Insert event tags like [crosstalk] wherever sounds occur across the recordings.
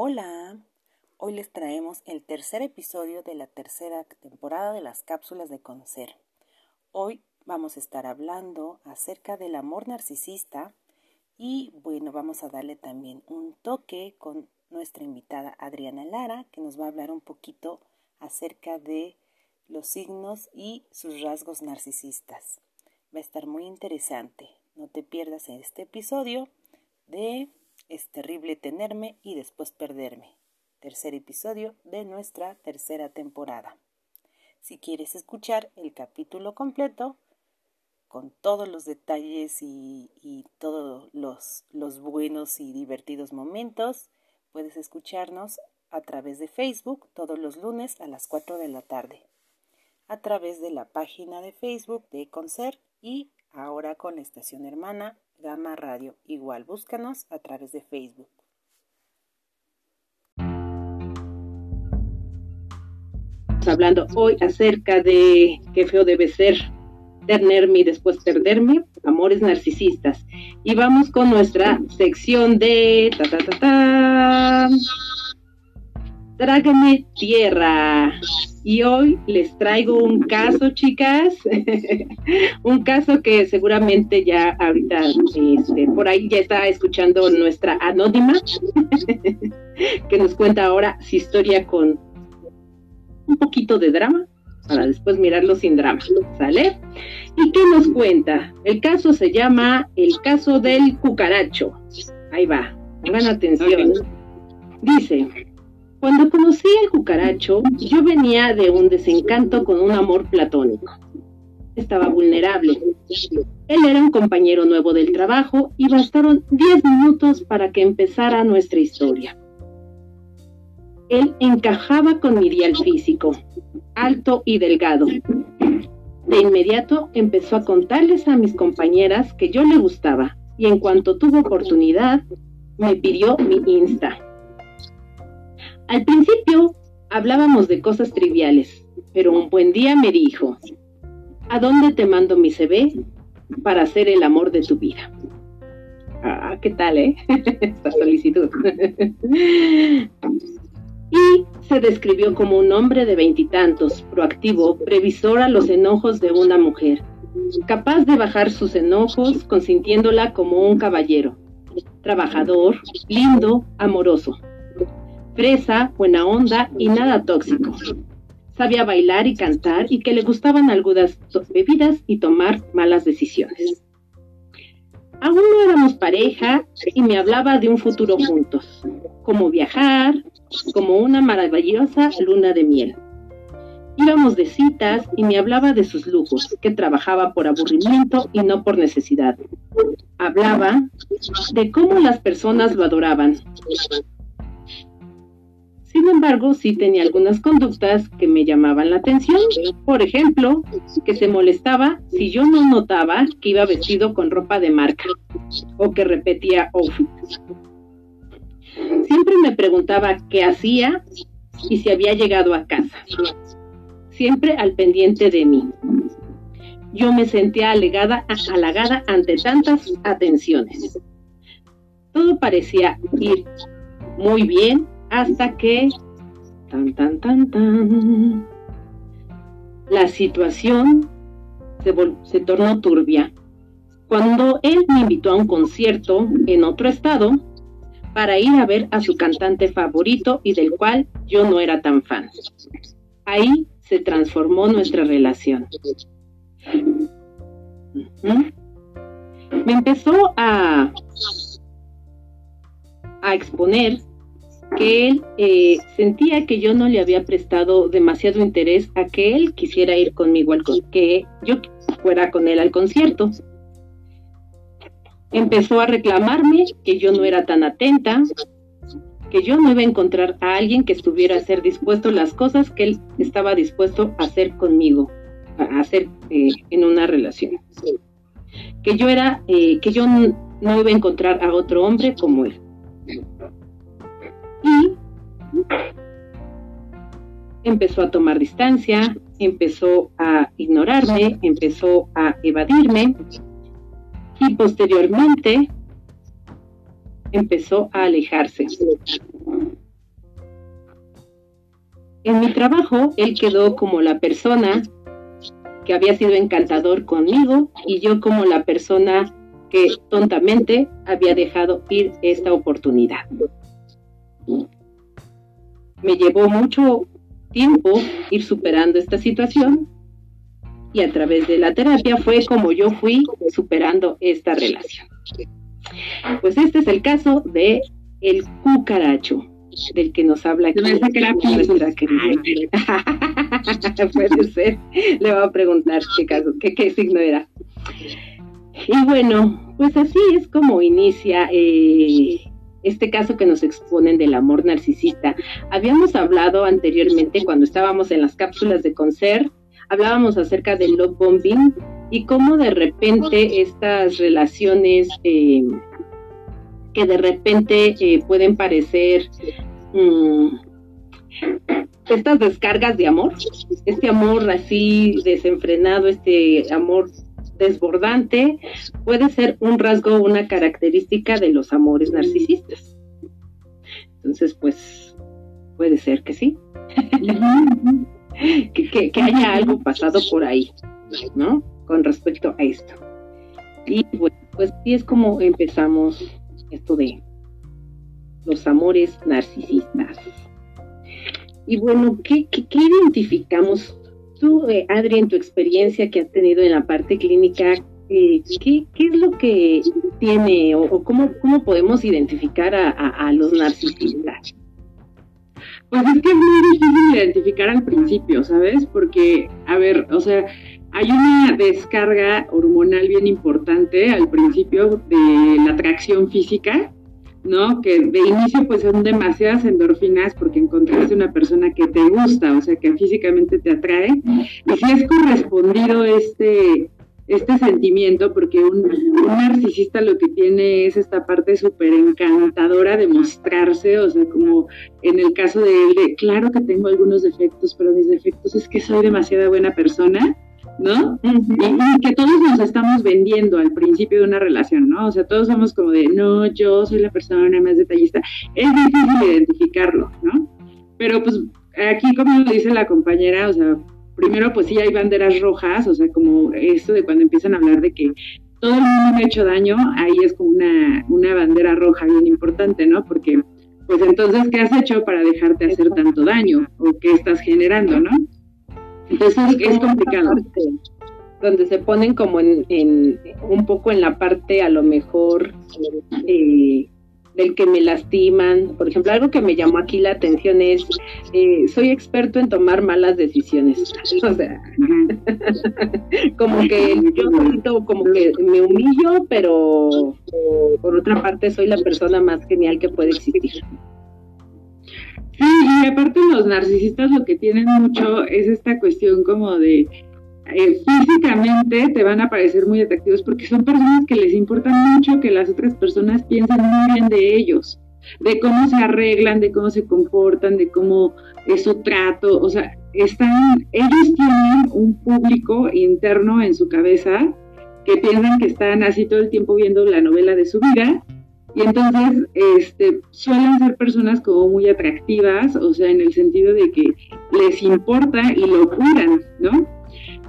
Hola, hoy les traemos el tercer episodio de la tercera temporada de las cápsulas de conocer. Hoy vamos a estar hablando acerca del amor narcisista y bueno, vamos a darle también un toque con nuestra invitada Adriana Lara, que nos va a hablar un poquito acerca de los signos y sus rasgos narcisistas. Va a estar muy interesante. No te pierdas este episodio de Es terrible tenerme y después perderme. Tercer episodio de nuestra tercera temporada. Si quieres escuchar el capítulo completo, con todos los detalles y, todos los, buenos y divertidos momentos, puedes escucharnos a través de Facebook todos los lunes a las 4 de la tarde, a través de la página de Facebook de Concert y ahora con la estación hermana Gama Radio. Igual búscanos a través de Facebook. Hablando hoy acerca de qué feo debe ser tenerme y después perderme, amores narcisistas. Y vamos con nuestra sección de ta ta ta ta. Trágame tierra. Y hoy les traigo un caso, chicas, [laughs] un caso que seguramente ya ahorita este, por ahí ya está escuchando nuestra anónima, [laughs] que nos cuenta ahora su historia con un poquito de drama, para después mirarlo sin drama, ¿sale? ¿Y qué nos cuenta? El caso se llama el caso del cucaracho. Ahí va, pongan atención. Dice, cuando conocí al cucaracho, yo venía de un desencanto con un amor platónico. Estaba vulnerable. Él era un compañero nuevo del trabajo y bastaron 10 minutos para que empezara nuestra historia. Él encajaba con mi dial físico, alto y delgado. De inmediato empezó a contarles a mis compañeras que yo le gustaba y en cuanto tuvo oportunidad me pidió mi Insta. Al principio hablábamos de cosas triviales, pero un buen día me dijo, ¿a dónde te mando mi CV para ser el amor de tu vida? Ah, ¿qué tal, eh? [laughs] Esta solicitud. [laughs] y se describió como un hombre de veintitantos, proactivo, previsor a los enojos de una mujer, capaz de bajar sus enojos consintiéndola como un caballero, trabajador, lindo, amoroso fresa, buena onda y nada tóxico. Sabía bailar y cantar y que le gustaban algunas bebidas y tomar malas decisiones. Aún no éramos pareja y me hablaba de un futuro juntos, como viajar, como una maravillosa luna de miel. Íbamos de citas y me hablaba de sus lujos, que trabajaba por aburrimiento y no por necesidad. Hablaba de cómo las personas lo adoraban, sin embargo, sí tenía algunas conductas que me llamaban la atención. Por ejemplo, que se molestaba si yo no notaba que iba vestido con ropa de marca o que repetía outfits. Siempre me preguntaba qué hacía y si había llegado a casa. Siempre al pendiente de mí. Yo me sentía alegada, halagada ante tantas atenciones. Todo parecía ir muy bien hasta que tan tan tan tan la situación se, se tornó turbia cuando él me invitó a un concierto en otro estado para ir a ver a su cantante favorito y del cual yo no era tan fan. Ahí se transformó nuestra relación. Me empezó a, a exponer que él eh, sentía que yo no le había prestado demasiado interés a que él quisiera ir conmigo al que yo fuera con él al concierto. Empezó a reclamarme que yo no era tan atenta, que yo no iba a encontrar a alguien que estuviera a hacer dispuesto las cosas que él estaba dispuesto a hacer conmigo, a hacer eh, en una relación. Que yo era, eh, que yo no iba a encontrar a otro hombre como él y empezó a tomar distancia, empezó a ignorarme, empezó a evadirme y posteriormente empezó a alejarse. en mi trabajo él quedó como la persona que había sido encantador conmigo y yo como la persona que tontamente había dejado ir esta oportunidad. Me llevó mucho tiempo ir superando esta situación y a través de la terapia fue como yo fui superando esta relación. Pues este es el caso de el cucaracho del que nos habla aquí nuestra querida. [laughs] Puede ser. Le voy a preguntar qué caso, qué, qué signo era. Y bueno, pues así es como inicia eh, este caso que nos exponen del amor narcisista. Habíamos hablado anteriormente cuando estábamos en las cápsulas de concert, hablábamos acerca del love bombing y cómo de repente estas relaciones eh, que de repente eh, pueden parecer mm, estas descargas de amor, este amor así desenfrenado, este amor desbordante, puede ser un rasgo, una característica de los amores narcisistas. Entonces, pues, puede ser que sí. [laughs] que, haya algo pasado por ahí, ¿no? Con respecto a esto. Y bueno, pues sí es como empezamos esto de los amores narcisistas. Y bueno, ¿qué, qué, identificamos? Tú, eh, Adri, en tu experiencia que has tenido en la parte clínica, eh, ¿qué, ¿qué, es lo que tiene o, cómo, cómo podemos identificar a, a, los narcisistas? Pues es que es muy difícil identificar al principio, ¿sabes? Porque, a ver, o sea, hay una descarga hormonal bien importante al principio de la atracción física, ¿no? Que de inicio pues son demasiadas endorfinas porque encontraste una persona que te gusta, o sea, que físicamente te atrae. Y si es correspondido este, este sentimiento, porque un, narcisista lo que tiene es esta parte súper encantadora de mostrarse, o sea, como en el caso de él, de, claro que tengo algunos defectos, pero mis defectos es que soy demasiada buena persona ¿no? Y, que todos nos estamos vendiendo al principio de una relación, ¿no? O sea, todos somos como de, no, yo soy la persona más detallista. Es difícil identificarlo, ¿no? Pero pues aquí, como dice la compañera, o sea, primero pues sí hay banderas rojas, o sea, como esto de cuando empiezan a hablar de que todo el mundo me ha hecho daño, ahí es como una, una bandera roja bien importante, ¿no? Porque, pues entonces, ¿qué has hecho para dejarte hacer tanto daño? ¿O qué estás generando, no? Es complicado. donde se ponen como en, un poco en la parte a lo mejor eh, del que me lastiman. Por ejemplo, algo que me llamó aquí la atención es, eh, soy experto en tomar malas decisiones. [laughs] O sea, [laughs] como que yo como que me humillo, pero por otra parte soy la persona más genial que puede existir. Sí, y aparte los narcisistas lo que tienen mucho es esta cuestión como de eh, físicamente te van a parecer muy atractivos porque son personas que les importa mucho que las otras personas piensen muy bien de ellos, de cómo se arreglan, de cómo se comportan, de cómo es su trato, o sea, están, ellos tienen un público interno en su cabeza que piensan que están así todo el tiempo viendo la novela de su vida y entonces, este, suelen ser personas como muy atractivas, o sea, en el sentido de que les importa y lo cuidan, ¿no?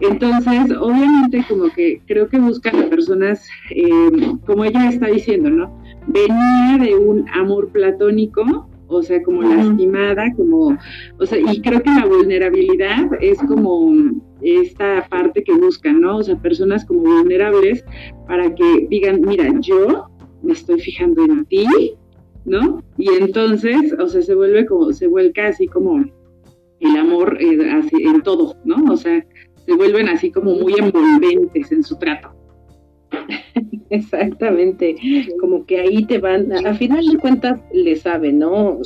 Entonces, obviamente, como que creo que buscan a personas, eh, como ella está diciendo, ¿no? Venía de un amor platónico, o sea, como lastimada, como, o sea, y creo que la vulnerabilidad es como esta parte que buscan, ¿no? O sea, personas como vulnerables para que digan, mira, yo me estoy fijando en ti, ¿no? Y entonces, o sea, se vuelve como, se vuelca así como el amor eh, así, en todo, ¿no? O sea, se vuelven así como muy envolventes en su trato. [laughs] Exactamente, como que ahí te van, a final de cuentas le saben, ¿no?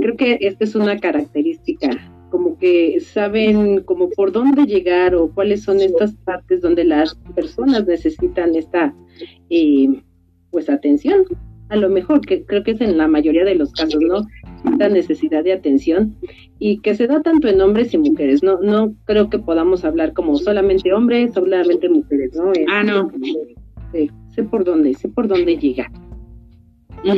Creo que esta es una característica, como que saben como por dónde llegar o cuáles son estas partes donde las personas necesitan esta eh, pues atención, a lo mejor, que creo que es en la mayoría de los casos, ¿no? La necesidad de atención y que se da tanto en hombres y mujeres, no no creo que podamos hablar como solamente hombres, solamente mujeres, ¿no? ah, no. sé por dónde, sé por dónde llega. sí,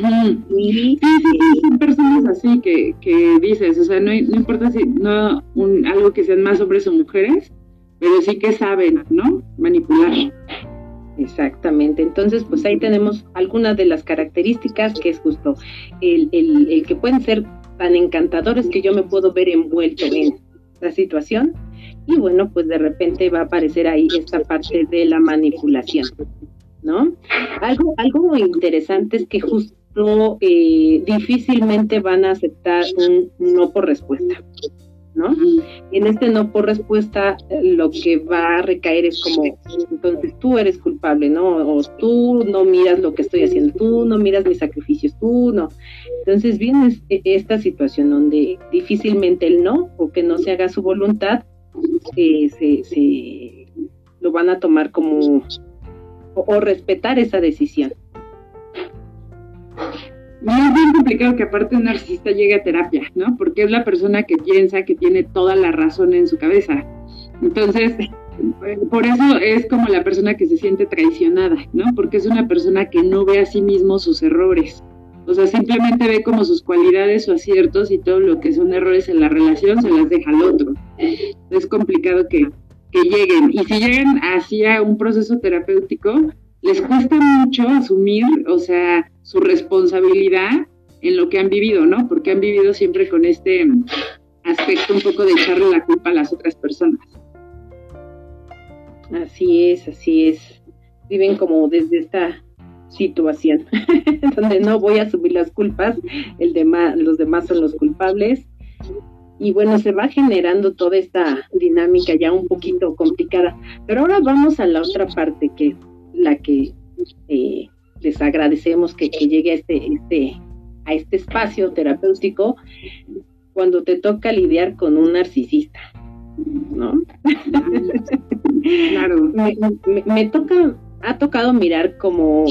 sí, sí, son personas así que, que dices, o sea, no, no importa si no un, algo que sean más hombres o mujeres, pero sí que saben, ¿no? Manipular. Exactamente, entonces pues ahí tenemos algunas de las características que es justo el, el, el que pueden ser tan encantadores que yo me puedo ver envuelto en la situación y bueno pues de repente va a aparecer ahí esta parte de la manipulación, ¿no? Algo, algo interesante es que justo eh, difícilmente van a aceptar un no por respuesta. ¿No? en este no por respuesta lo que va a recaer es como, entonces tú eres culpable, ¿no? O tú no miras lo que estoy haciendo, tú no miras mis sacrificios, tú no. Entonces viene e, esta situación donde difícilmente el no o que no se haga su voluntad se, se, lo van a tomar como o respetar esa decisión es bien complicado que aparte un narcisista llegue a terapia, ¿no? Porque es la persona que piensa que tiene toda la razón en su cabeza. Entonces, por eso es como la persona que se siente traicionada, ¿no? Porque es una persona que no ve a sí mismo sus errores. O sea, simplemente ve como sus cualidades o aciertos y todo lo que son errores en la relación se las deja al otro. Es complicado que, que lleguen. Y si llegan hacia un proceso terapéutico, les cuesta mucho asumir, o sea, su responsabilidad en lo que han vivido, ¿no? Porque han vivido siempre con este aspecto un poco de echarle la culpa a las otras personas. Así es, así es. Viven como desde esta situación, [laughs] donde no voy a subir las culpas, el los demás son los culpables. Y bueno, se va generando toda esta dinámica ya un poquito complicada. Pero ahora vamos a la otra parte que la que eh, les agradecemos que, llegue a este, este, a este espacio terapéutico cuando te toca lidiar con un narcisista, ¿no? Claro. [laughs] me, toca, ha tocado mirar como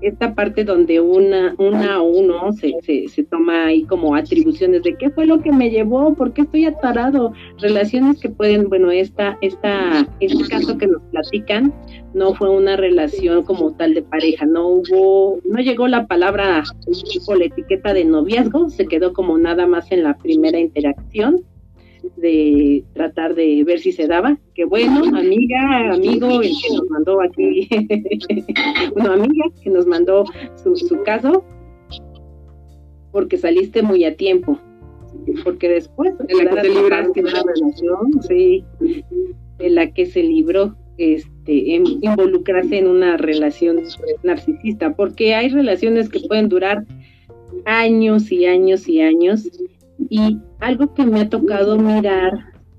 esta parte donde una, una o uno se, se, se, toma ahí como atribuciones de qué fue lo que me llevó, por qué estoy atarado, relaciones que pueden, bueno, esta, esta, este caso que nos platican no fue una relación como tal de pareja, no hubo, no llegó la palabra o la etiqueta de noviazgo, se quedó como nada más en la primera interacción de tratar de ver si se daba. Que bueno, amiga, amigo, el que nos mandó aquí, [laughs] bueno, amiga, que nos mandó su, su caso, porque saliste muy a tiempo. Porque después de la que te libraste una relación, sí, de la que se libró este, involucrarse en una relación narcisista, porque hay relaciones que pueden durar años y años y años y algo que me ha tocado mirar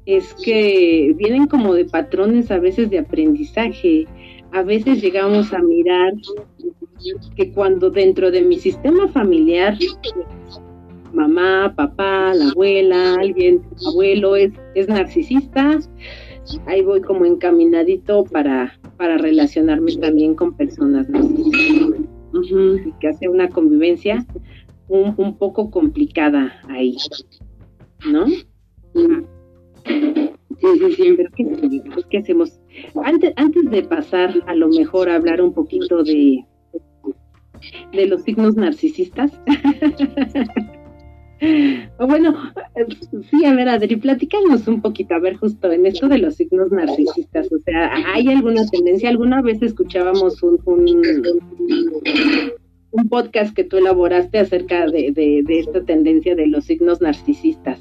es que vienen como de patrones a veces de aprendizaje. A veces llegamos a mirar que cuando dentro de mi sistema familiar, mamá, papá, la abuela, alguien, abuelo es, es narcisista, ahí voy como encaminadito para, para relacionarme también con personas narcisistas. Que hace una convivencia un, un poco complicada ahí, ¿no? Sí, sí, sí. Pero ¿qué, ¿qué, hacemos? Antes, antes de pasar a lo mejor a hablar un poquito de, de los signos narcisistas. [laughs] o bueno, sí, a ver, Adri, platícanos un poquito, a ver, justo en esto de los signos narcisistas, o sea, ¿hay alguna tendencia? ¿Alguna vez escuchábamos un, un, un podcast que tú elaboraste acerca de, de, esta tendencia de los signos narcisistas.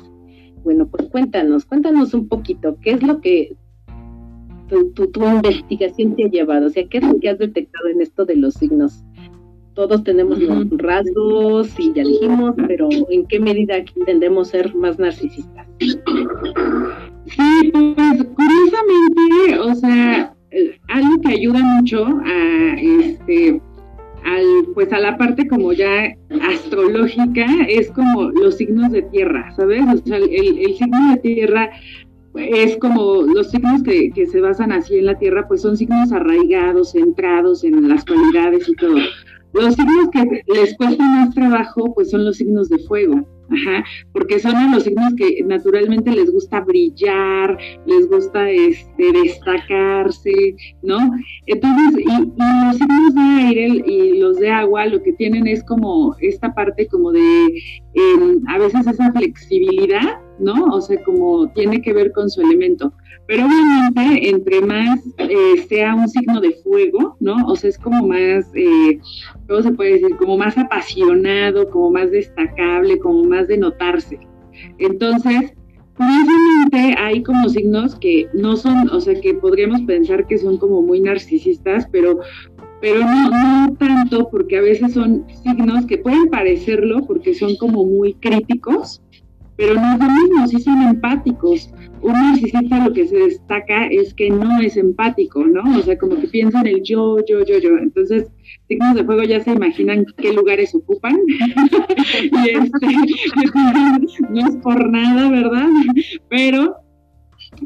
Bueno, pues cuéntanos, cuéntanos un poquito, ¿qué es lo que tu, tu, investigación te ha llevado? O sea, ¿qué es lo que has detectado en esto de los signos? Todos tenemos rasgos y ya dijimos, pero ¿en qué medida tendemos a ser más narcisistas? Sí, pues curiosamente, o sea, eh, algo que ayuda mucho a este al, pues a la parte como ya astrológica es como los signos de tierra, ¿sabes? O sea, el, signo de tierra es como los signos que, que, se basan así en la tierra, pues son signos arraigados, centrados en las cualidades y todo. Los signos que les cuesta más trabajo, pues son los signos de fuego, Ajá, porque son los signos que naturalmente les gusta brillar, les gusta este, destacarse, ¿no? Entonces, y, los signos de aire y los de agua lo que tienen es como esta parte como de, em, a veces esa flexibilidad, ¿no? O sea, como tiene que ver con su elemento. Pero obviamente, entre más eh, sea un signo de fuego, ¿no? O sea, es como más, eh, ¿cómo se puede decir? Como más apasionado, como más destacable, como más de notarse. Entonces, curiosamente hay como signos que no son, o sea, que podríamos pensar que son como muy narcisistas, pero pero no, no tanto porque a veces son signos que pueden parecerlo porque son como muy críticos, pero no es sí son empáticos. Un narcisista lo que se destaca es que no es empático, ¿no? O sea, como que piensa en el yo, yo, yo, yo. Entonces, signos de fuego ya se imaginan qué lugares ocupan. [laughs] y este, [laughs] no es por nada, ¿verdad? Pero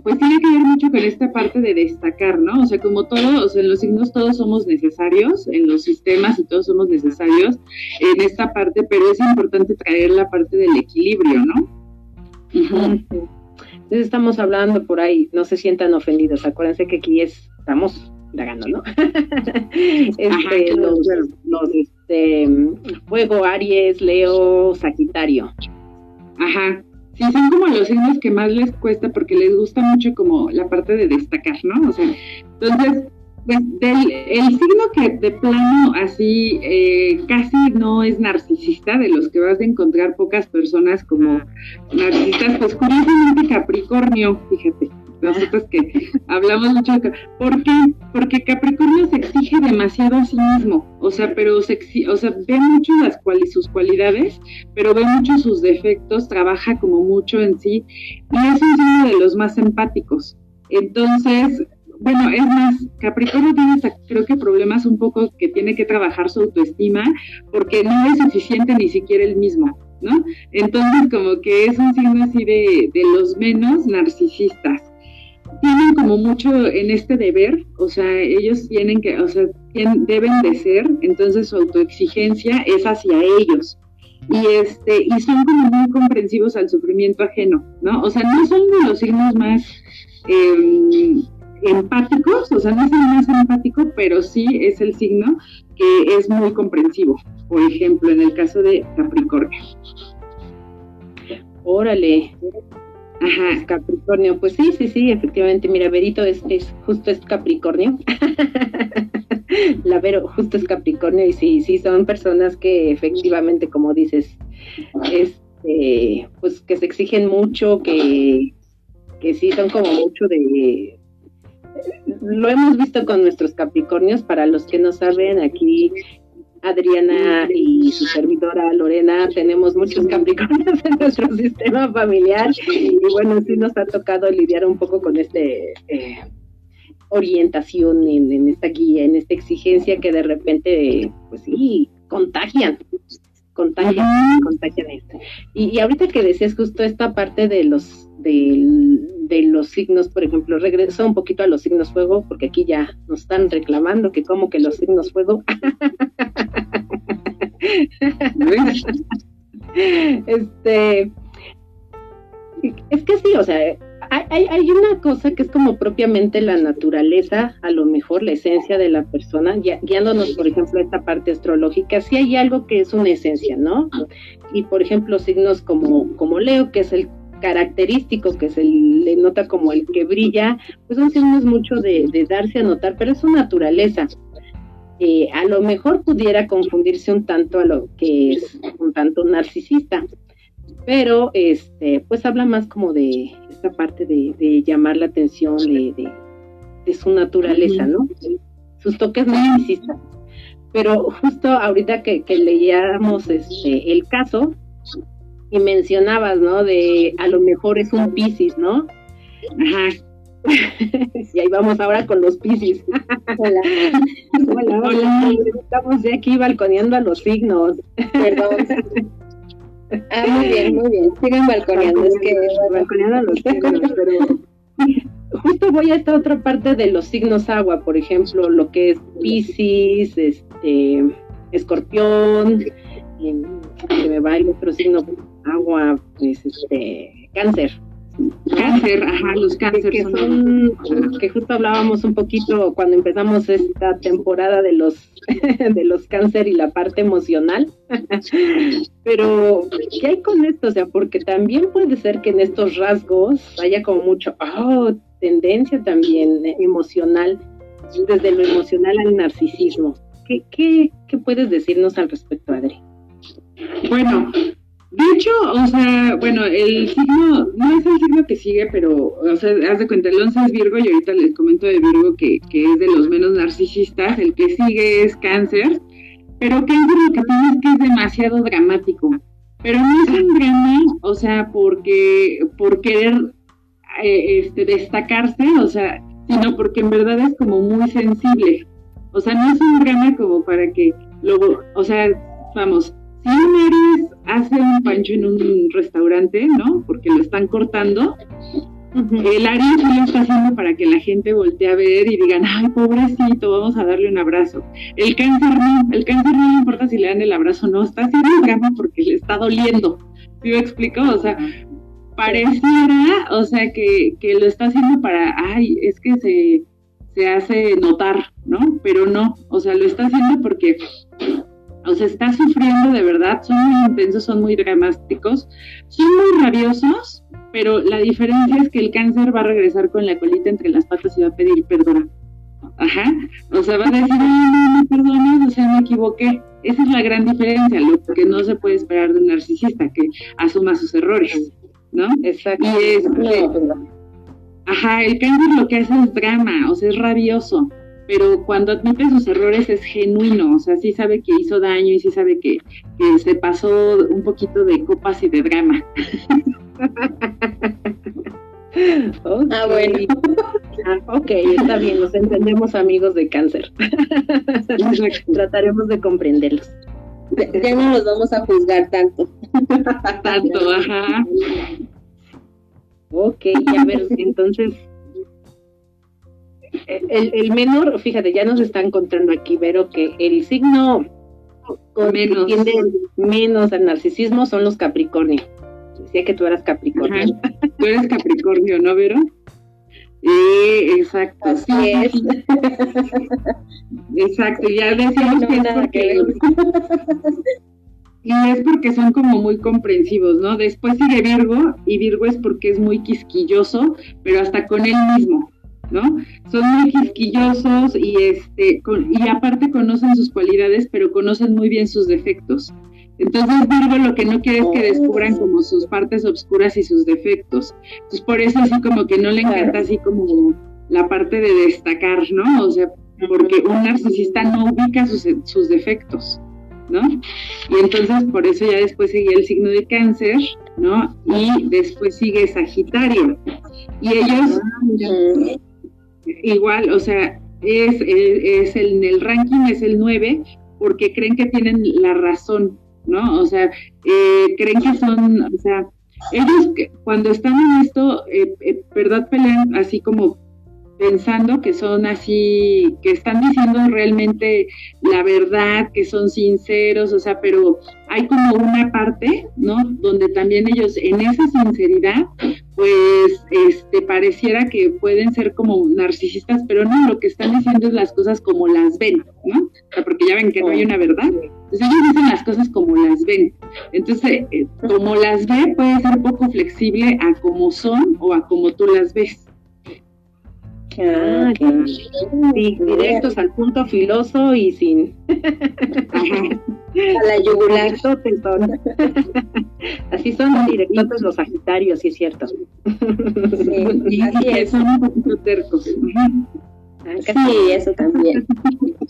pues tiene que ver mucho con esta parte de destacar, ¿no? O sea, como todos, o sea, en los signos todos somos necesarios, en los sistemas y todos somos necesarios en esta parte, pero es importante traer la parte del equilibrio, ¿no? Entonces estamos hablando por ahí, no se sientan ofendidos, acuérdense que aquí estamos dagando, ¿no? [laughs] este, los, los este, fuego, Aries, Leo, Sagitario. Ajá. Sí, son como los signos que más les cuesta porque les gusta mucho como la parte de destacar, ¿no? O sea, entonces pues del el signo que de plano así eh, casi no es narcisista, de los que vas a encontrar pocas personas como narcisistas, pues curiosamente Capricornio, fíjate, nosotros que hablamos mucho de ¿Por qué? Porque Capricornio se exige demasiado a sí mismo, o sea, pero se o sea, ve mucho las sus cualidades, pero ve mucho sus defectos, trabaja como mucho en sí, y es un signo de los más empáticos. Entonces, bueno, es más, Capricornio tiene creo que problemas un poco que tiene que trabajar su autoestima porque no es suficiente ni siquiera el mismo, ¿no? Entonces como que es un signo así de, de los menos narcisistas. Tienen como mucho en este deber, o sea, ellos tienen que, o sea, deben de ser, entonces su autoexigencia es hacia ellos y este y son como muy comprensivos al sufrimiento ajeno, ¿no? O sea, no son de los signos más eh, empáticos, o sea, no es el más empático, pero sí es el signo que es muy comprensivo, por ejemplo, en el caso de Capricornio. Órale. Ajá, Capricornio, pues sí, sí, sí, efectivamente, mira, Verito es, es justo es Capricornio. [laughs] La Vero justo es Capricornio y sí, sí, son personas que efectivamente, como dices, este, pues que se exigen mucho, que, que sí son como mucho de, lo hemos visto con nuestros Capricornios, para los que no saben, aquí Adriana y su servidora Lorena tenemos muchos Capricornios en nuestro sistema familiar y bueno, sí nos ha tocado lidiar un poco con este eh, orientación en, esta guía, en esta exigencia que de repente, pues sí, contagian, contagian, contagian esto. Y, y ahorita que decías justo esta parte de los del de los signos, por ejemplo, regreso un poquito a los signos fuego, porque aquí ya nos están reclamando que como que los signos fuego. [laughs] este, es que sí, o sea, hay, hay, una cosa que es como propiamente la naturaleza, a lo mejor la esencia de la persona, guiándonos, por ejemplo, a esta parte astrológica, sí hay algo que es una esencia, ¿no? Y, por ejemplo, signos como, como Leo, que es el característico que se le nota como el que brilla, pues son signos mucho de, darse a notar, pero es su naturaleza. Eh, a lo mejor pudiera confundirse un tanto a lo que es un tanto narcisista, pero este, pues habla más como de esta parte de, llamar la atención de, de, su naturaleza, ¿no? Sus toques narcisistas. Pero justo ahorita que, que leíamos este, el caso, y mencionabas, ¿no? De a lo mejor es un Piscis, ¿no? Ajá. [laughs] y ahí vamos ahora con los Piscis. hola. hola. Hola, Estamos de aquí balconeando a los signos. Perdón. [laughs] Ah, muy bien, muy bien. Sigan balconeando. Es que balconeando a los signos, pero justo voy a esta otra parte de los signos agua, por ejemplo, lo que es Piscis, este, Escorpión, se me va el otro signo, agua, pues este, cáncer. Cáncer, ajá, los cánceres que, son, que justo hablábamos un poquito cuando empezamos esta temporada de los [laughs] de los cáncer y la parte emocional. [laughs] Pero, ¿qué hay con esto? O sea, porque también puede ser que en estos rasgos haya como mucho, oh, tendencia también emocional, desde lo emocional al narcisismo. ¿Qué, qué, qué puedes decirnos al respecto, Adri? Bueno, de hecho, o sea, bueno, el signo, no es el signo que sigue, pero, o sea, haz de cuenta, el 11 es Virgo y ahorita les comento de Virgo que, que es de los menos narcisistas, el que sigue es Cáncer, pero Cáncer lo que tiene es que es demasiado dramático, pero no es un drama, o sea, porque, por querer eh, este, destacarse, o sea, sino porque en verdad es como muy sensible, o sea, no es un drama como para que luego, o sea, vamos, si un Aries hace un pancho en un restaurante, ¿no? Porque lo están cortando, el Aries lo está haciendo para que la gente voltee a ver y digan, ay, pobrecito, vamos a darle un abrazo. El cáncer no, el cáncer no le importa si le dan el abrazo o no, está haciendo un drama porque le está doliendo. ¿Sí me explico? O sea, pareciera, o sea, que, que lo está haciendo para, ay, es que se, se hace notar, ¿no? Pero no, o sea, lo está haciendo porque o sea, está sufriendo de verdad, son muy intensos, son muy dramáticos, son muy rabiosos, pero la diferencia es que el cáncer va a regresar con la colita entre las patas y va a pedir perdón. Ajá, o sea, va a decir, no, me perdones, o sea, me equivoqué. Esa es la gran diferencia, lo que no se puede esperar de un narcisista, que asuma sus errores, ¿no? Exacto. Y es, ajá, el cáncer lo que hace es drama, o sea, es rabioso pero cuando admite sus errores es genuino, o sea, sí sabe que hizo daño y sí sabe que, se pasó un poquito de copas y de drama. [laughs] Ah, bueno. Ah, ok, está bien, nos entendemos amigos de cáncer. Trataremos de comprenderlos. Ya no los vamos a juzgar tanto. tanto, ajá. Ok, a ver, entonces el, el, menor, fíjate, ya nos está encontrando aquí, pero que el signo menos. que tiende menos al narcisismo son los Capricornio. Decía que tú eras Capricornio. Tú eres Capricornio, ¿no, Vero? Sí, exacto. Así es. exacto, ya decíamos que es porque... [laughs] y es porque son como muy comprensivos, ¿no? Después sigue Virgo, y Virgo es porque es muy quisquilloso, pero hasta con él mismo. ¿No? Son muy quisquillosos y, este, y aparte conocen sus cualidades, pero conocen muy bien sus defectos. Entonces Virgo lo que no quiere es que descubran como sus partes obscuras y sus defectos. Entonces por eso así como que no le encanta así como la parte de destacar, ¿no? O sea, porque un narcisista no ubica sus, sus defectos, ¿no? Y entonces por eso ya después sigue el signo de cáncer, ¿no? Y después sigue Sagitario. Y ellos ah, igual, o sea, es, es, el, en el ranking es el 9 porque creen que tienen la razón, ¿no? O sea, eh, creen que son, o sea, ellos cuando están en esto, eh, eh, ¿verdad? Pelean así como pensando que son así, que están diciendo realmente la verdad, que son sinceros, o sea, pero hay como una parte, ¿no? Donde también ellos en esa sinceridad, pues, este, pareciera que pueden ser como narcisistas, pero no, lo que están diciendo es las cosas como las ven, ¿no? O sea, porque ya ven que no hay una verdad. Entonces ellos dicen las cosas como las ven. Entonces, eh, como las ve, puede ser poco flexible a como son o a como tú las ves. Ah, sí, directos al punto filoso y sin [laughs] a la yugular. Así son directos los sagitarios, sí es cierto. Sí, [laughs] y, son un poquito tercos. Ah, sí, eso también.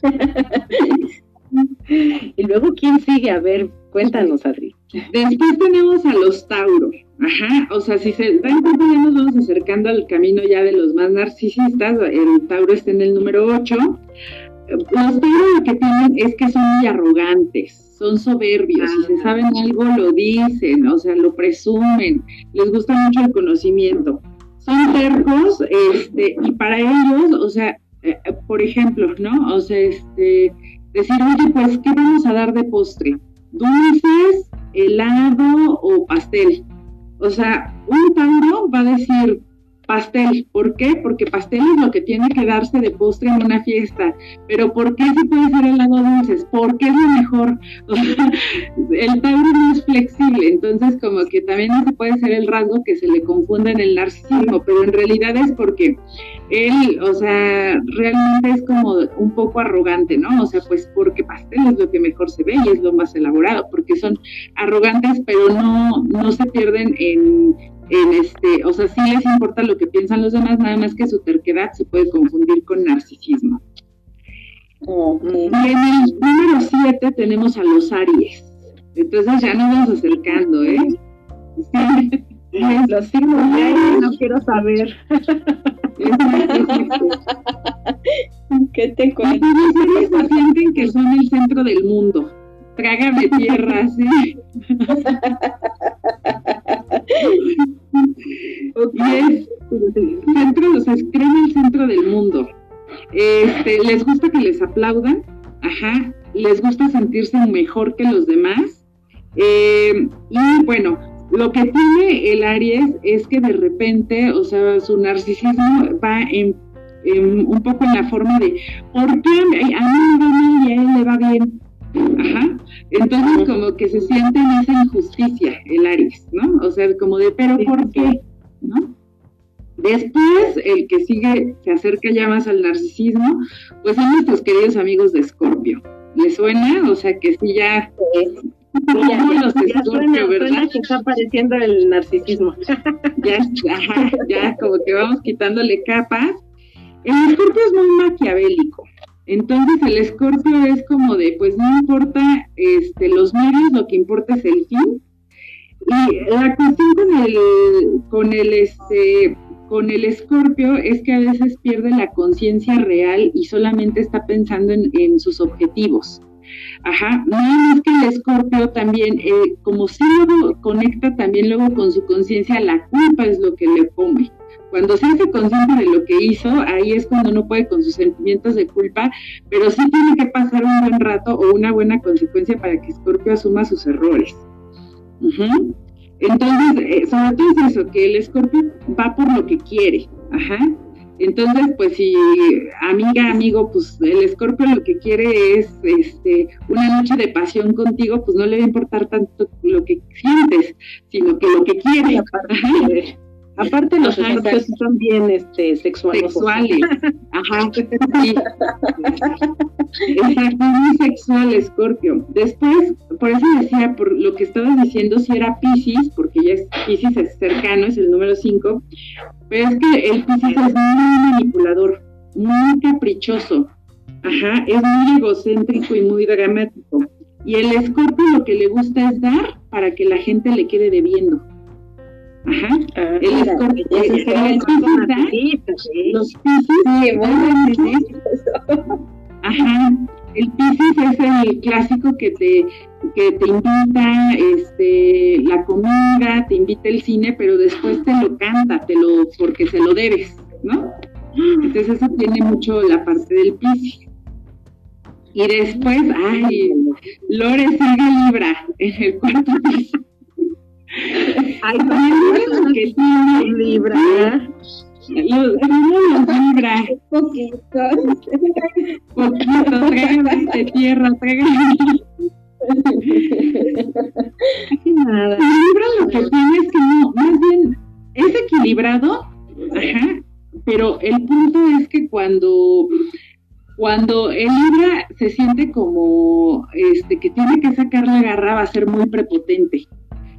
[laughs] y luego, ¿quién sigue? A ver, cuéntanos, Adri. Después tenemos a los Tauros. Ajá, o sea, si se dan cuenta, ya nos vamos acercando al camino ya de los más narcisistas. El Tauro está en el número 8. Los Tauros lo que tienen es que son muy arrogantes, son soberbios. Si se saben algo, lo dicen, o sea, lo presumen. Les gusta mucho el conocimiento. Son tercos, este, y para ellos, o sea, eh, por ejemplo, ¿no? O sea, este, decir, oye, pues, ¿qué vamos a dar de postre? Dulces, helado o pastel. O sea, un Tauro va a decir, pastel. ¿Por qué? Porque pastel es lo que tiene que darse de postre en una fiesta. Pero ¿por qué se puede ser helado dulces? Porque es lo mejor. [laughs] el Tauro no es flexible, entonces como que también no se puede ser el rasgo que se le confunda en el narcisismo, pero en realidad es porque él, o sea, realmente es como un poco arrogante, ¿no? O sea, pues porque pastel es lo que mejor se ve y es lo más elaborado, porque son arrogantes, pero no, no se pierden en en este, o sea, sí les importa lo que piensan los demás, nada más que su terquedad se puede confundir con narcisismo. Y en el número 7 tenemos a los Aries. Entonces ya nos vamos acercando, ¿eh? Sí. Los signos de Aries no quiero saber. [laughs] ¿Qué te cuento? Los Aries sienten que son el centro del mundo. Trágame tierra, ¿sí? [laughs] y es centro, o sea, el centro del mundo. Este, les gusta que les aplaudan, ajá, les gusta sentirse mejor que los demás. Eh, y bueno, lo que tiene el Aries es que de repente, o sea, su narcisismo va en, un poco en la forma de, ¿por qué a mí me va mal y a él le va bien? Ajá. Entonces como que se siente en esa injusticia el Aries, ¿no? O sea, como de, pero ¿por qué? ¿No? Después, el que sigue, se acerca ya más al narcisismo, pues son nuestros queridos amigos de Escorpio. ¿Les suena? O sea, que sí ya... ya, los ya suena, ¿verdad? que está apareciendo el narcisismo. ya, ajá, ya como que vamos quitándole capas. El Escorpio es muy maquiavélico. Entonces el escorpio es como de, pues no importa este, los medios, lo que importa es el fin. Y la cuestión con el, con el, este, con el escorpio es que a veces pierde la conciencia real y solamente está pensando en, sus objetivos. Ajá, no es que el escorpio también, eh, como si luego conecta también luego con su conciencia, la culpa es lo que le come. Cuando se hace consciente de lo que hizo, ahí es cuando no puede con sus sentimientos de culpa, pero sí tiene que pasar un buen rato o una buena consecuencia para que Scorpio asuma sus errores. Entonces, eh, sobre todo es eso, que el Scorpio va por lo que quiere. Ajá. Entonces, pues si amiga, amigo, pues el escorpio lo que quiere es este una noche de pasión contigo, pues no le va a importar tanto lo que sientes, sino que lo que quiere. Aparte los escorpios son bien este, sexuales. Sexuales, ajá. Sí. Exacto, muy sexual Escorpio. Después, por eso decía, por lo que estabas diciendo, si era Pisces, porque ya es Pisces es cercano, es el número 5, pero es que el Pisces es muy manipulador, muy caprichoso, ajá, es muy egocéntrico y muy dramático. Y el Escorpio lo que le gusta es dar para que la gente le quede debiendo. Ajá. Ah, el escorpión, los piscis, Ajá. El piscis es el clásico que te que te invita este la comida, te invita el cine, pero después te lo canta, te lo porque se lo debes, ¿no? Entonces eso tiene mucho la parte del piscis. Y después, ay, Lore sigue Libra en el cuarto piso. Hay los que libra. Los, libra. Poquito. Poquito, tráigame de tierra, tráigame. Nada. El libra lo que tiene es que no, más bien es equilibrado, ajá, pero el punto es que cuando cuando el Libra se siente como este que tiene que sacar la garra va a ser muy prepotente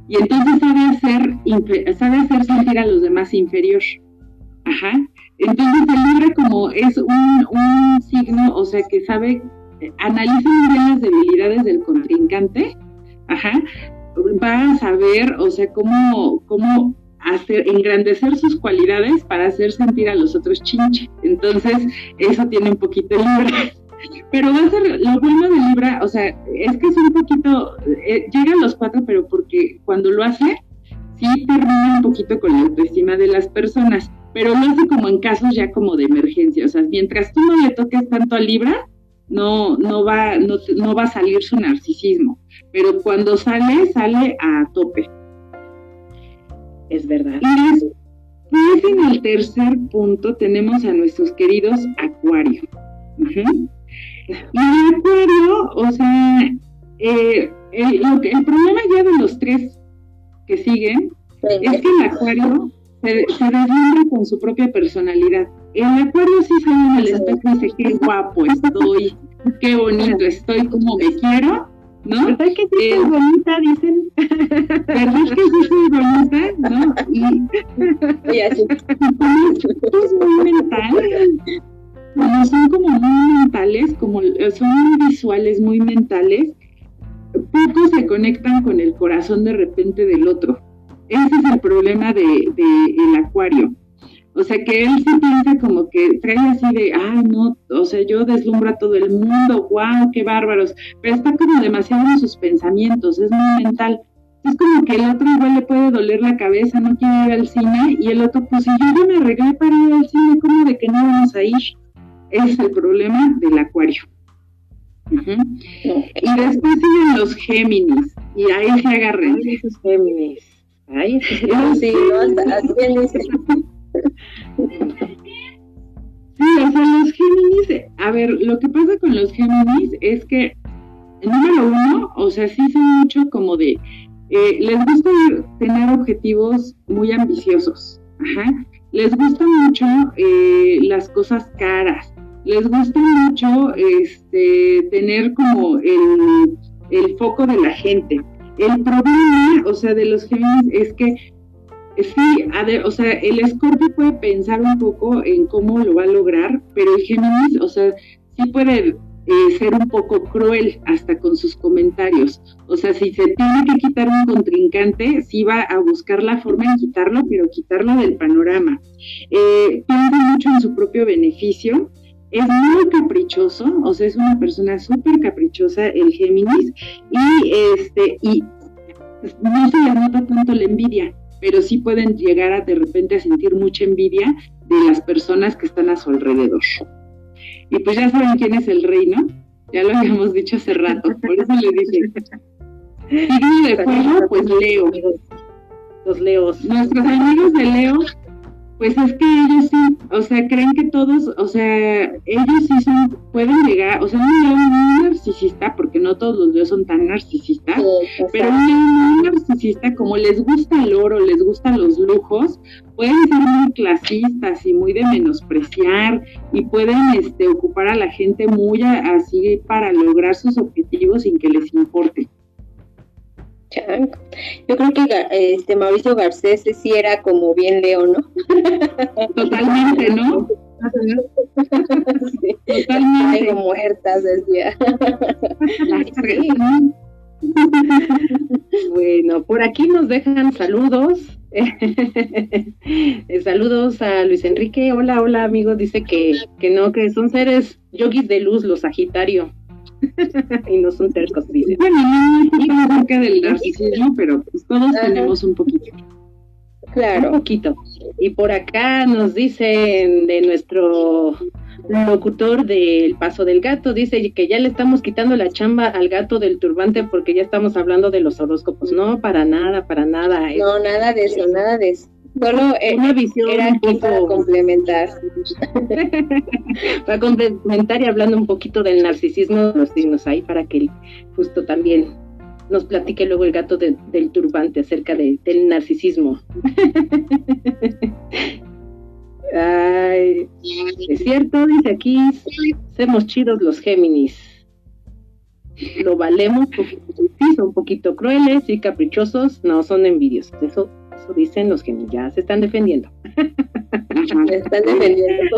y entonces sabe hacer, sabe hacer sentir a los demás inferior. Ajá. Entonces el Libra como es un, un signo, o sea que sabe, analiza muy bien las debilidades del contrincante, ajá, va a saber, o sea, cómo, cómo hacer, engrandecer sus cualidades para hacer sentir a los otros chinche. Entonces, eso tiene un poquito el Libra. Pero va a ser lo bueno de Libra, o sea, es que es un poquito, eh, llega a los cuatro, pero porque cuando lo hace, sí termina un poquito con la autoestima de las personas, pero lo hace como en casos ya como de emergencia, o sea, mientras tú no le toques tanto a Libra, no, no, va, no, no va a salir su narcisismo, pero cuando sale, sale a tope. Es verdad. Y pues en el tercer punto tenemos a nuestros queridos Acuario. Y el Acuario, o sea, eh, el, problema ya de los tres que siguen es que el Acuario se, se deslumbra con su propia personalidad. El Acuario sí se ve en el espejo y dice, qué guapo estoy, qué bonito estoy, como me quiero, ¿no? ¿Verdad que sí eh, bonita, dicen? ¿Verdad que sí soy bonita? ¿No? Y, así. es muy mental. Como son como muy mentales, como son muy visuales, muy mentales, pocos se conectan con el corazón de repente del otro. Ese es el problema de, de el acuario. O sea, que él se piensa como que trae así de, ay, no, o sea, yo deslumbro a todo el mundo, wow, qué bárbaros, pero está como demasiado en sus pensamientos, es muy mental. Es como que el otro igual le puede doler la cabeza, no quiere ir al cine, y el otro, pues si yo ya me arreglé para ir al cine, ¿cómo de que no vamos a ir? Es el problema del acuario. Y después siguen los Géminis, y ahí se agarren. Ay, esos Géminis. Ay, sí, [laughs] no, así dice. Sí, o sea, los Géminis, a ver, lo que pasa con los Géminis es que, número uno, o sea, sí son mucho como de, eh, les gusta tener objetivos muy ambiciosos, ajá, les gusta mucho eh, las cosas caras, les gusta mucho este, tener como el, el foco de la gente. El problema, o sea, de los Géminis es que Sí, o sea, el Scorpio puede pensar un poco en cómo lo va a lograr, pero el Géminis, o sea, sí puede eh, ser un poco cruel hasta con sus comentarios. O sea, si se tiene que quitar un contrincante, sí va a buscar la forma de quitarlo, pero quitarlo del panorama. Eh, piensa mucho en su propio beneficio. Es muy caprichoso, o sea, es una persona súper caprichosa el Géminis y este y no se le nota tanto la envidia pero sí pueden llegar a de repente a sentir mucha envidia de las personas que están a su alrededor. Y pues ya saben quién es el rey, ¿no? Ya lo habíamos dicho hace rato, por eso les dije. Signo de fuego, pues Leo. Los Leos. Nuestros amigos de Leo pues es que ellos sí, o sea, creen que todos, o sea, ellos sí son, pueden llegar, o sea, un león muy narcisista, porque no todos los leones son tan narcisistas, pero un león muy narcisista, como les gusta el oro, les gustan los lujos, pueden ser muy clasistas y muy de menospreciar y pueden este, ocupar a la gente muy así para lograr sus objetivos sin que les importe. Yo creo que este Mauricio Garcés sí era como bien Leo, ¿no? [laughs] Totalmente, ¿no? [laughs] Totalmente. Como muertas, decía. [laughs] bueno, por aquí nos dejan saludos. saludos a Luis Enrique. Hola, hola, amigos. Dice que, que no, que son seres yogis de luz, los Sagitario. [laughs] y no son tercos, dice. Bueno, no es acerca del narcisismo, pero pues todos tenemos un poquito. Claro. Un poquito. Y por acá nos dicen de nuestro locutor del Paso del Gato, dice que ya le estamos quitando la chamba al gato del turbante porque ya estamos hablando de los horóscopos. No, para nada, para nada. No, nada de eso, nada de eso. Solo eh, una visión era un poco... para complementar. [laughs] para complementar y hablando un poquito del narcisismo los signos ahí para que justo también nos platique luego el gato del turbante acerca del narcisismo. [laughs] Ay, es cierto, dice aquí, somos chidos los Géminis. Lo valemos, porque sí, son un poquito crueles y caprichosos, no son envidiosos. Eso dicen los que ya se están defendiendo. se están defendiendo.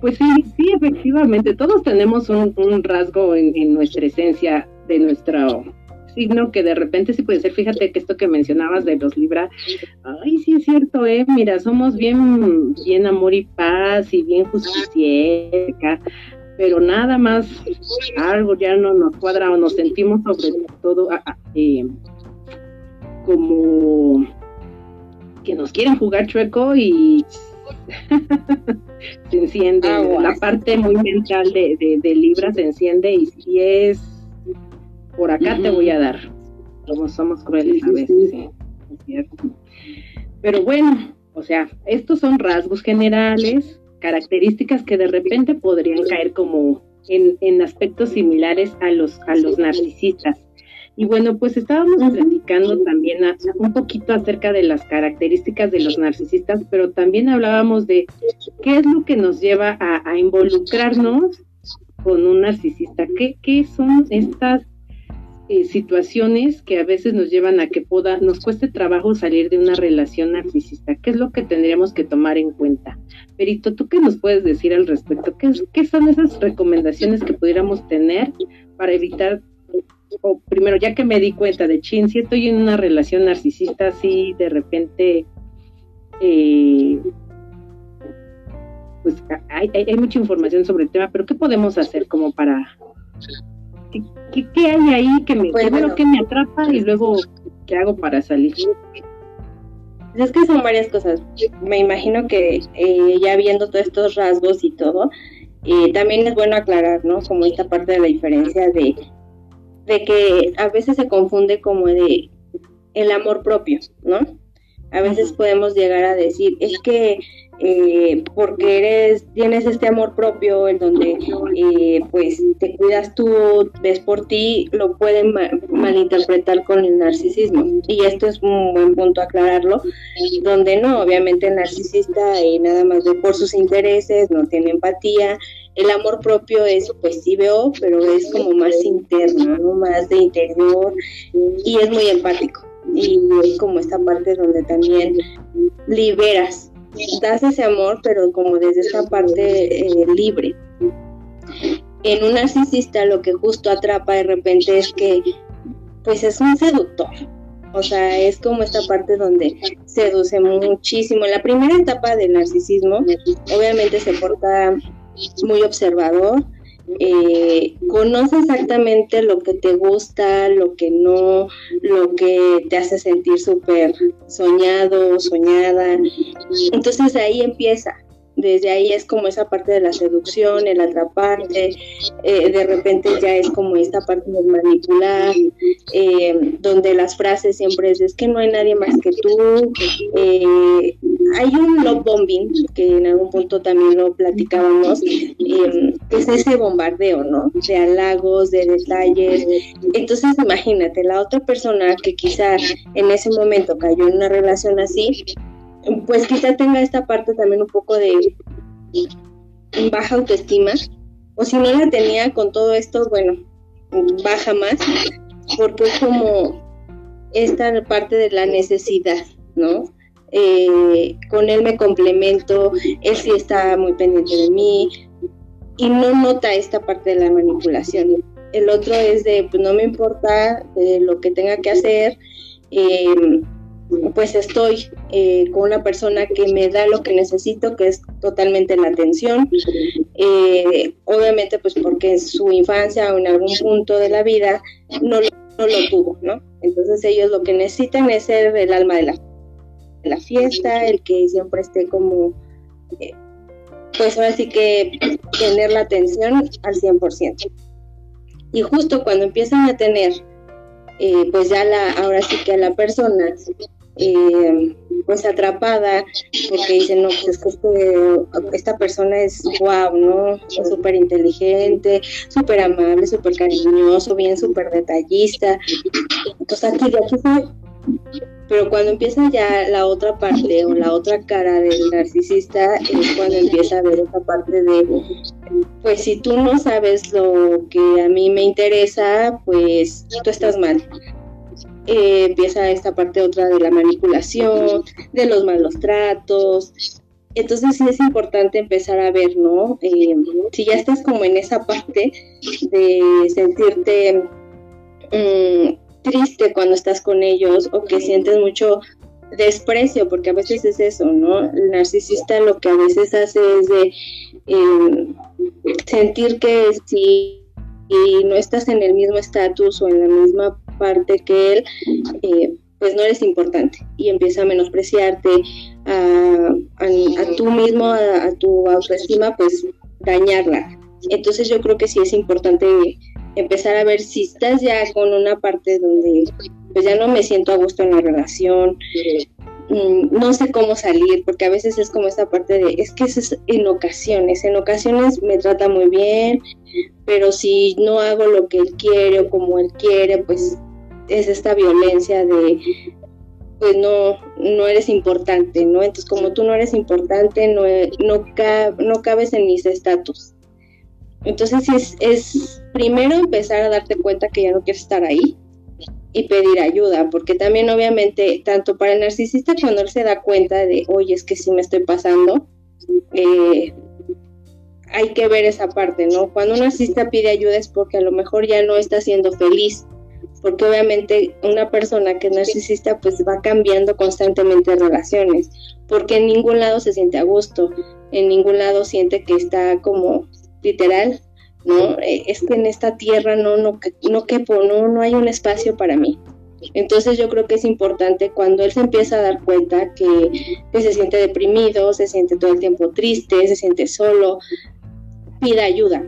Pues sí, sí, efectivamente, todos tenemos un, rasgo en, nuestra esencia de nuestro signo que de repente sí puede ser, fíjate que esto que mencionabas de los Libra, ay, sí es cierto, eh, mira, somos bien, bien amor y paz y bien justicia, pero nada más algo ya no nos cuadra o nos sentimos sobre todo eh, como que nos quieren jugar chueco y [laughs] se enciende, la parte muy mental de, de, Libra se enciende y si es por acá te voy a dar, como somos crueles a veces, Pero bueno, o sea, estos son rasgos generales, características que de repente podrían caer como en, en aspectos similares a los, a los narcisistas. Y bueno, pues estábamos platicando también un poquito acerca de las características de los narcisistas, pero también hablábamos de qué es lo que nos lleva a, involucrarnos con un narcisista, qué, qué son estas eh, situaciones que a veces nos llevan a que pueda, nos cueste trabajo salir de una relación narcisista. ¿Qué es lo que tendríamos que tomar en cuenta? Perito, ¿tú qué nos puedes decir al respecto? ¿Qué, qué son esas recomendaciones que pudiéramos tener para evitar o primero, ya que me di cuenta de chin, si estoy en una relación narcisista, así de repente, eh, pues hay, hay, mucha información sobre el tema, pero ¿qué podemos hacer como para... ¿Qué, qué, hay ahí que me, primero que me atrapa y luego qué hago para salir? Es que son varias cosas. Me imagino que eh, ya viendo todos estos rasgos y todo, eh, también es bueno aclarar, ¿no? Como esta parte de la diferencia de de que a veces se confunde como de el amor propio, ¿no? A veces podemos llegar a decir, es que eh, porque eres, tienes este amor propio en donde eh, pues te cuidas tú, ves por ti, lo pueden malinterpretar con el narcisismo. Y esto es un buen punto aclararlo, donde no, obviamente el narcisista eh, nada más ve por sus intereses, no tiene empatía. El amor propio es, pues sí veo, pero es como más interno, ¿no? más de interior y es muy empático. Y es como esta parte donde también liberas das ese amor, pero como desde esta parte eh, libre. En un narcisista lo que justo atrapa de repente es que pues es un seductor. O sea, es como esta parte donde seduce muchísimo. En la primera etapa del narcisismo, obviamente se porta muy observador, eh, conoce exactamente lo que te gusta, lo que no, lo que te hace sentir súper soñado, soñada. Entonces ahí empieza desde ahí es como esa parte de la seducción, el atraparte, eh, de repente ya es como esta parte de manipular, eh, donde las frases siempre es, es que no hay nadie más que tú. Eh, hay un love bombing, que en algún punto también lo platicábamos, es ese bombardeo, ¿no? De halagos, de detalles. Entonces imagínate, la otra persona que quizá en ese momento cayó en una relación así, pues quizá tenga esta parte también un poco de baja autoestima, o si no la tenía con todo esto, bueno, baja más, porque es como esta parte de la necesidad, ¿no? Eh, con él me complemento, él sí está muy pendiente de mí y no nota esta parte de la manipulación. El otro es de, pues no me importa de lo que tenga que hacer, eh, pues estoy eh, con una persona que me da lo que necesito, que es totalmente la atención. Eh, obviamente, pues porque en su infancia o en algún punto de la vida no, lo tuvo, ¿no? Entonces ellos lo que necesitan es ser el alma de la, la fiesta, el que siempre esté como, eh, pues ahora sí que tener la atención al 100%. Y justo cuando empiezan a tener pues ya la, ahora sí que a la persona eh, pues atrapada porque dicen, no, pues es que este, esta persona es wow, ¿no? Súper inteligente, súper amable, súper cariñoso, bien súper detallista. Entonces aquí aquí Pero cuando empieza ya la otra parte o la otra cara del narcisista es cuando empieza a ver esa parte de, pues si tú no sabes lo que a mí me interesa, pues tú estás mal eh, empieza esta parte otra de la manipulación, de los malos tratos. Entonces sí es importante empezar a ver, ¿no? Eh, si ya estás como en esa parte de sentirte mm, triste cuando estás con ellos o que sientes mucho desprecio, porque a veces es eso, ¿no? El narcisista lo que a veces hace es de em, sentir que si no estás en el mismo estatus o en la misma parte que él, eh, pues no eres importante y empieza a menospreciarte, a, a, tú mismo, a, tu autoestima, pues dañarla. Entonces yo creo que sí es importante empezar a ver si estás ya con una parte donde pues ya no me siento a gusto en la relación, mm, no sé cómo salir, porque a veces es como esta parte de, es que es en ocasiones, en ocasiones me trata muy bien, pero si no hago lo que él quiere o como él quiere, pues es esta violencia de, pues no, no eres importante, ¿no? Entonces como tú no eres importante, no, no, no cabes en mis estatus. Entonces es, es primero empezar a darte cuenta que ya no quieres estar ahí y pedir ayuda, porque también obviamente, tanto para el narcisista cuando él se da cuenta de, oye, es que sí me estoy pasando, eh, hay que ver esa parte, ¿no? Cuando un narcisista pide ayuda es porque a lo mejor ya no está siendo feliz porque obviamente una persona que es narcisista pues va cambiando constantemente relaciones, porque en ningún lado se siente a gusto, en ningún lado siente que está como literal, ¿no? Eh, es que en esta tierra no, no, no quepo, no, no hay un espacio para mí. Entonces yo creo que es importante cuando él se empieza a dar cuenta que, que, se siente deprimido, se siente todo el tiempo triste, se siente solo, pida ayuda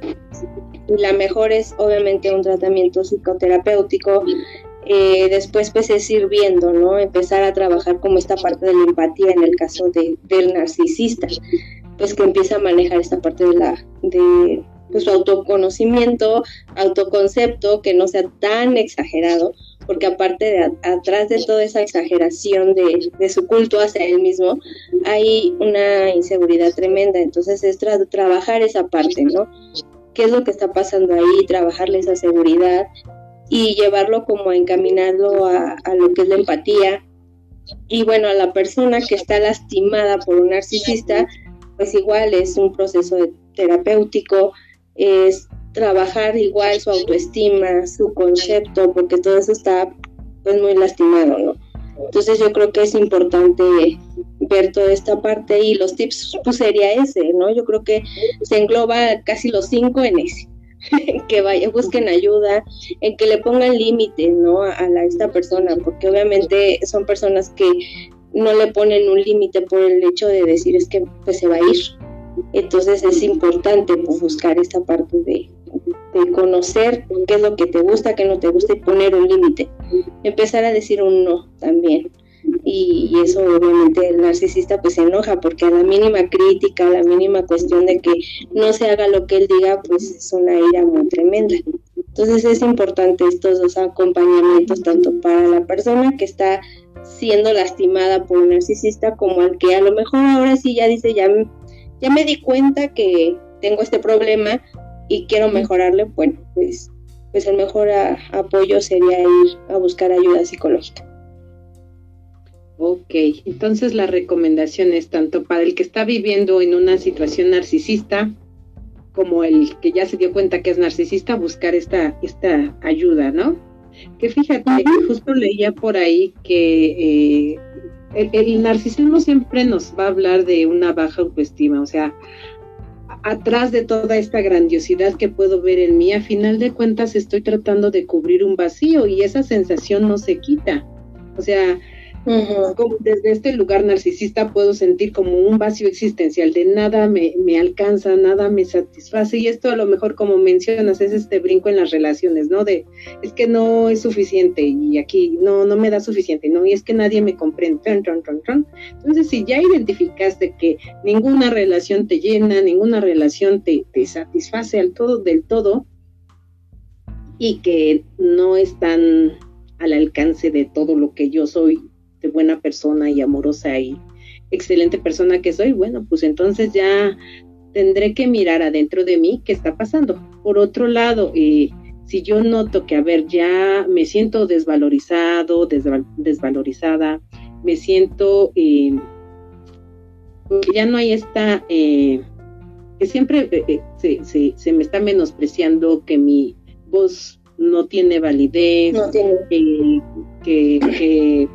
la mejor es obviamente un tratamiento psicoterapéutico. Eh, después pues es ir viendo, ¿no? Empezar a trabajar como esta parte de la empatía en el caso de, del narcisista, pues que empieza a manejar esta parte de la de pues, su autoconocimiento, autoconcepto, que no sea tan exagerado, porque aparte de atrás de toda esa exageración de, su culto hacia él mismo, hay una inseguridad tremenda. Entonces es trabajar esa parte, ¿no? qué es lo que está pasando ahí, trabajarle esa seguridad y llevarlo como a encaminarlo a, lo que es la empatía. Y bueno, a la persona que está lastimada por un narcisista, pues igual es un proceso terapéutico, es trabajar igual su autoestima, su concepto, porque todo eso está pues muy lastimado, ¿no? Entonces yo creo que es importante ver toda esta parte y los tips pues sería ese, ¿no? Yo creo que se engloba casi los cinco en ese. [laughs] que vaya, busquen ayuda, en que le pongan límite, ¿no? A, esta persona, porque obviamente son personas que no le ponen un límite por el hecho de decir es que pues se va a ir. Entonces es importante pues, buscar esta parte de, de conocer qué es lo que te gusta, qué no te gusta y poner un límite. Empezar a decir un no también y, eso obviamente el narcisista pues se enoja porque a la mínima crítica, a la mínima cuestión de que no se haga lo que él diga, pues es una ira muy tremenda. Entonces es importante estos dos acompañamientos tanto para la persona que está siendo lastimada por un narcisista como al que a lo mejor ahora sí ya dice ya, ya me di cuenta que tengo este problema y quiero mejorarle, bueno, pues, pues el mejor apoyo sería ir a buscar ayuda psicológica. Ok, entonces la recomendación es tanto para el que está viviendo en una situación narcisista como el que ya se dio cuenta que es narcisista, buscar esta, esta ayuda, ¿no? Que fíjate, justo leía por ahí que eh, el, narcisismo siempre nos va a hablar de una baja autoestima, o sea, atrás de toda esta grandiosidad que puedo ver en mí, a final de cuentas estoy tratando de cubrir un vacío y esa sensación no se quita. O sea, como desde este lugar narcisista puedo sentir como un vacío existencial de nada me, me, alcanza, nada me satisface y esto a lo mejor como mencionas es este brinco en las relaciones, ¿no? De es que no es suficiente y aquí no, no me da suficiente, ¿no? Y es que nadie me comprende. Entonces si ya identificaste que ninguna relación te llena, ninguna relación te, te satisface al todo, del todo y que no están al alcance de todo lo que yo soy buena persona y amorosa y excelente persona que soy, bueno, pues entonces ya tendré que mirar adentro de mí qué está pasando. Por otro lado, eh, si yo noto que, a ver, ya me siento desvalorizado, desvalorizada, me siento eh, que ya no hay esta, eh, que siempre se, se, me está menospreciando, que mi voz no tiene validez, que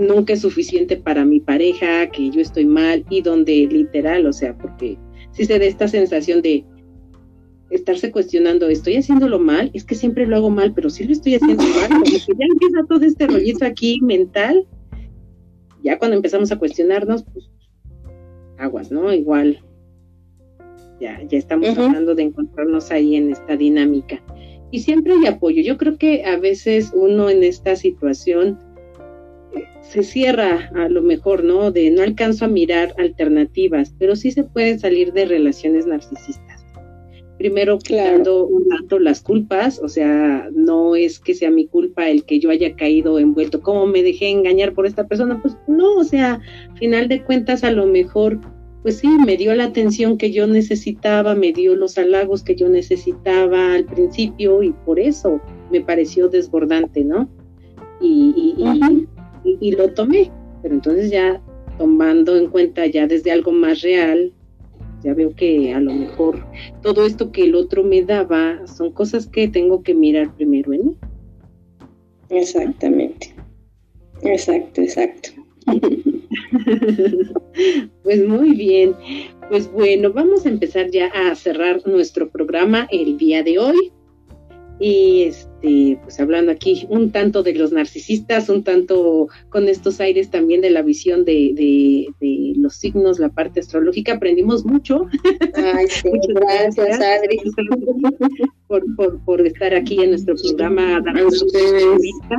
nunca es suficiente para mi pareja, que yo estoy mal y donde literal, o sea, porque si se da esta sensación de estarse cuestionando, estoy haciéndolo mal, es que siempre lo hago mal, pero sí lo estoy haciendo mal, como que ya empieza todo este rollito aquí mental, ya cuando empezamos a cuestionarnos, pues aguas, ¿no? Igual, ya, ya estamos hablando de encontrarnos ahí en esta dinámica. Y siempre hay apoyo. Yo creo que a veces uno en esta situación se cierra a lo mejor, ¿no? De no alcanzo a mirar alternativas, pero sí se puede salir de relaciones narcisistas primero quitando un tanto las culpas, o sea, no es que sea mi culpa el que yo haya caído envuelto, ¿cómo me dejé engañar por esta persona? Pues no, o sea, final de cuentas a lo mejor, pues sí, me dio la atención que yo necesitaba, me dio los halagos que yo necesitaba al principio y por eso me pareció desbordante, ¿no? Y, y, y lo tomé, pero entonces ya tomando en cuenta ya desde algo más real, ya veo que a lo mejor todo esto que el otro me daba son cosas que tengo que mirar primero en mí. Exactamente. Exacto, exacto. [laughs] pues muy bien. Pues bueno, vamos a empezar ya a cerrar nuestro programa el día de hoy. Y este, pues hablando aquí un tanto de los narcisistas, un tanto con estos aires también de la visión de, de, los signos, la parte astrológica, aprendimos mucho. Ay, [laughs] sí, Muchas gracias, Adri. [laughs] Por, por, por, estar aquí en nuestro programa, su entrevista.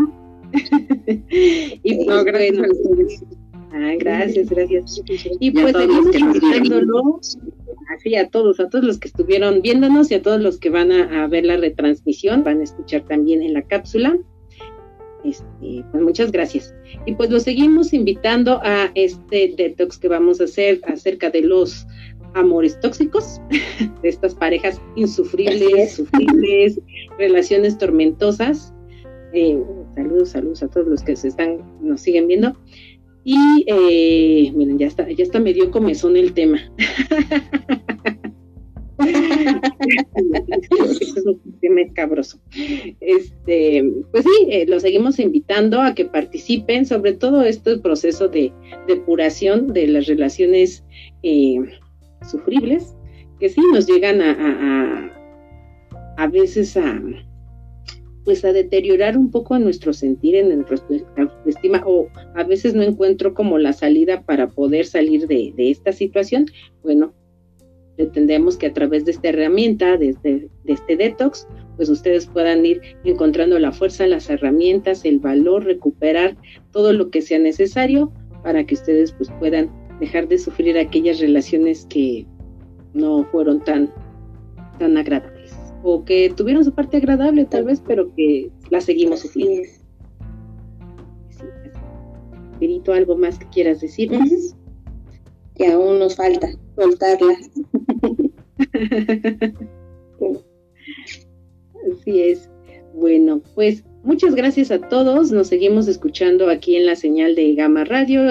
[laughs] y pues, gracias. Ah, gracias, gracias. Y pues seguimos invitándolo así a todos, a todos los que estuvieron viéndonos y a todos los que van a, ver la retransmisión, van a escuchar también en la cápsula. Este, pues muchas gracias. Y pues lo seguimos invitando a este detox que vamos a hacer acerca de los amores tóxicos, [laughs] de estas parejas insufribles, sufribles, relaciones tormentosas. Eh, saludos, saludos a todos los que se están, nos siguen viendo. Y eh, miren, ya está, ya está medio comezón el tema. [laughs] es un tema escabroso. Este, pues sí, eh, los seguimos invitando a que participen, sobre todo este proceso de depuración de las relaciones eh, sufribles, que sí nos llegan a, a, a veces a pues a deteriorar un poco nuestro sentir, en nuestra autoestima, o a veces no encuentro como la salida para poder salir de, esta situación, bueno, pretendemos que a través de esta herramienta, de este, este detox, pues ustedes puedan ir encontrando la fuerza, las herramientas, el valor, recuperar todo lo que sea necesario para que ustedes pues puedan dejar de sufrir aquellas relaciones que no fueron tan, tan agradables o que tuvieron su parte agradable tal vez, pero que la seguimos sufriendo. Perito, ¿algo más que quieras decir? Que aún nos falta soltarla. [laughs] Así es. Bueno, pues muchas gracias a todos. Nos seguimos escuchando aquí en la señal de Gama Radio.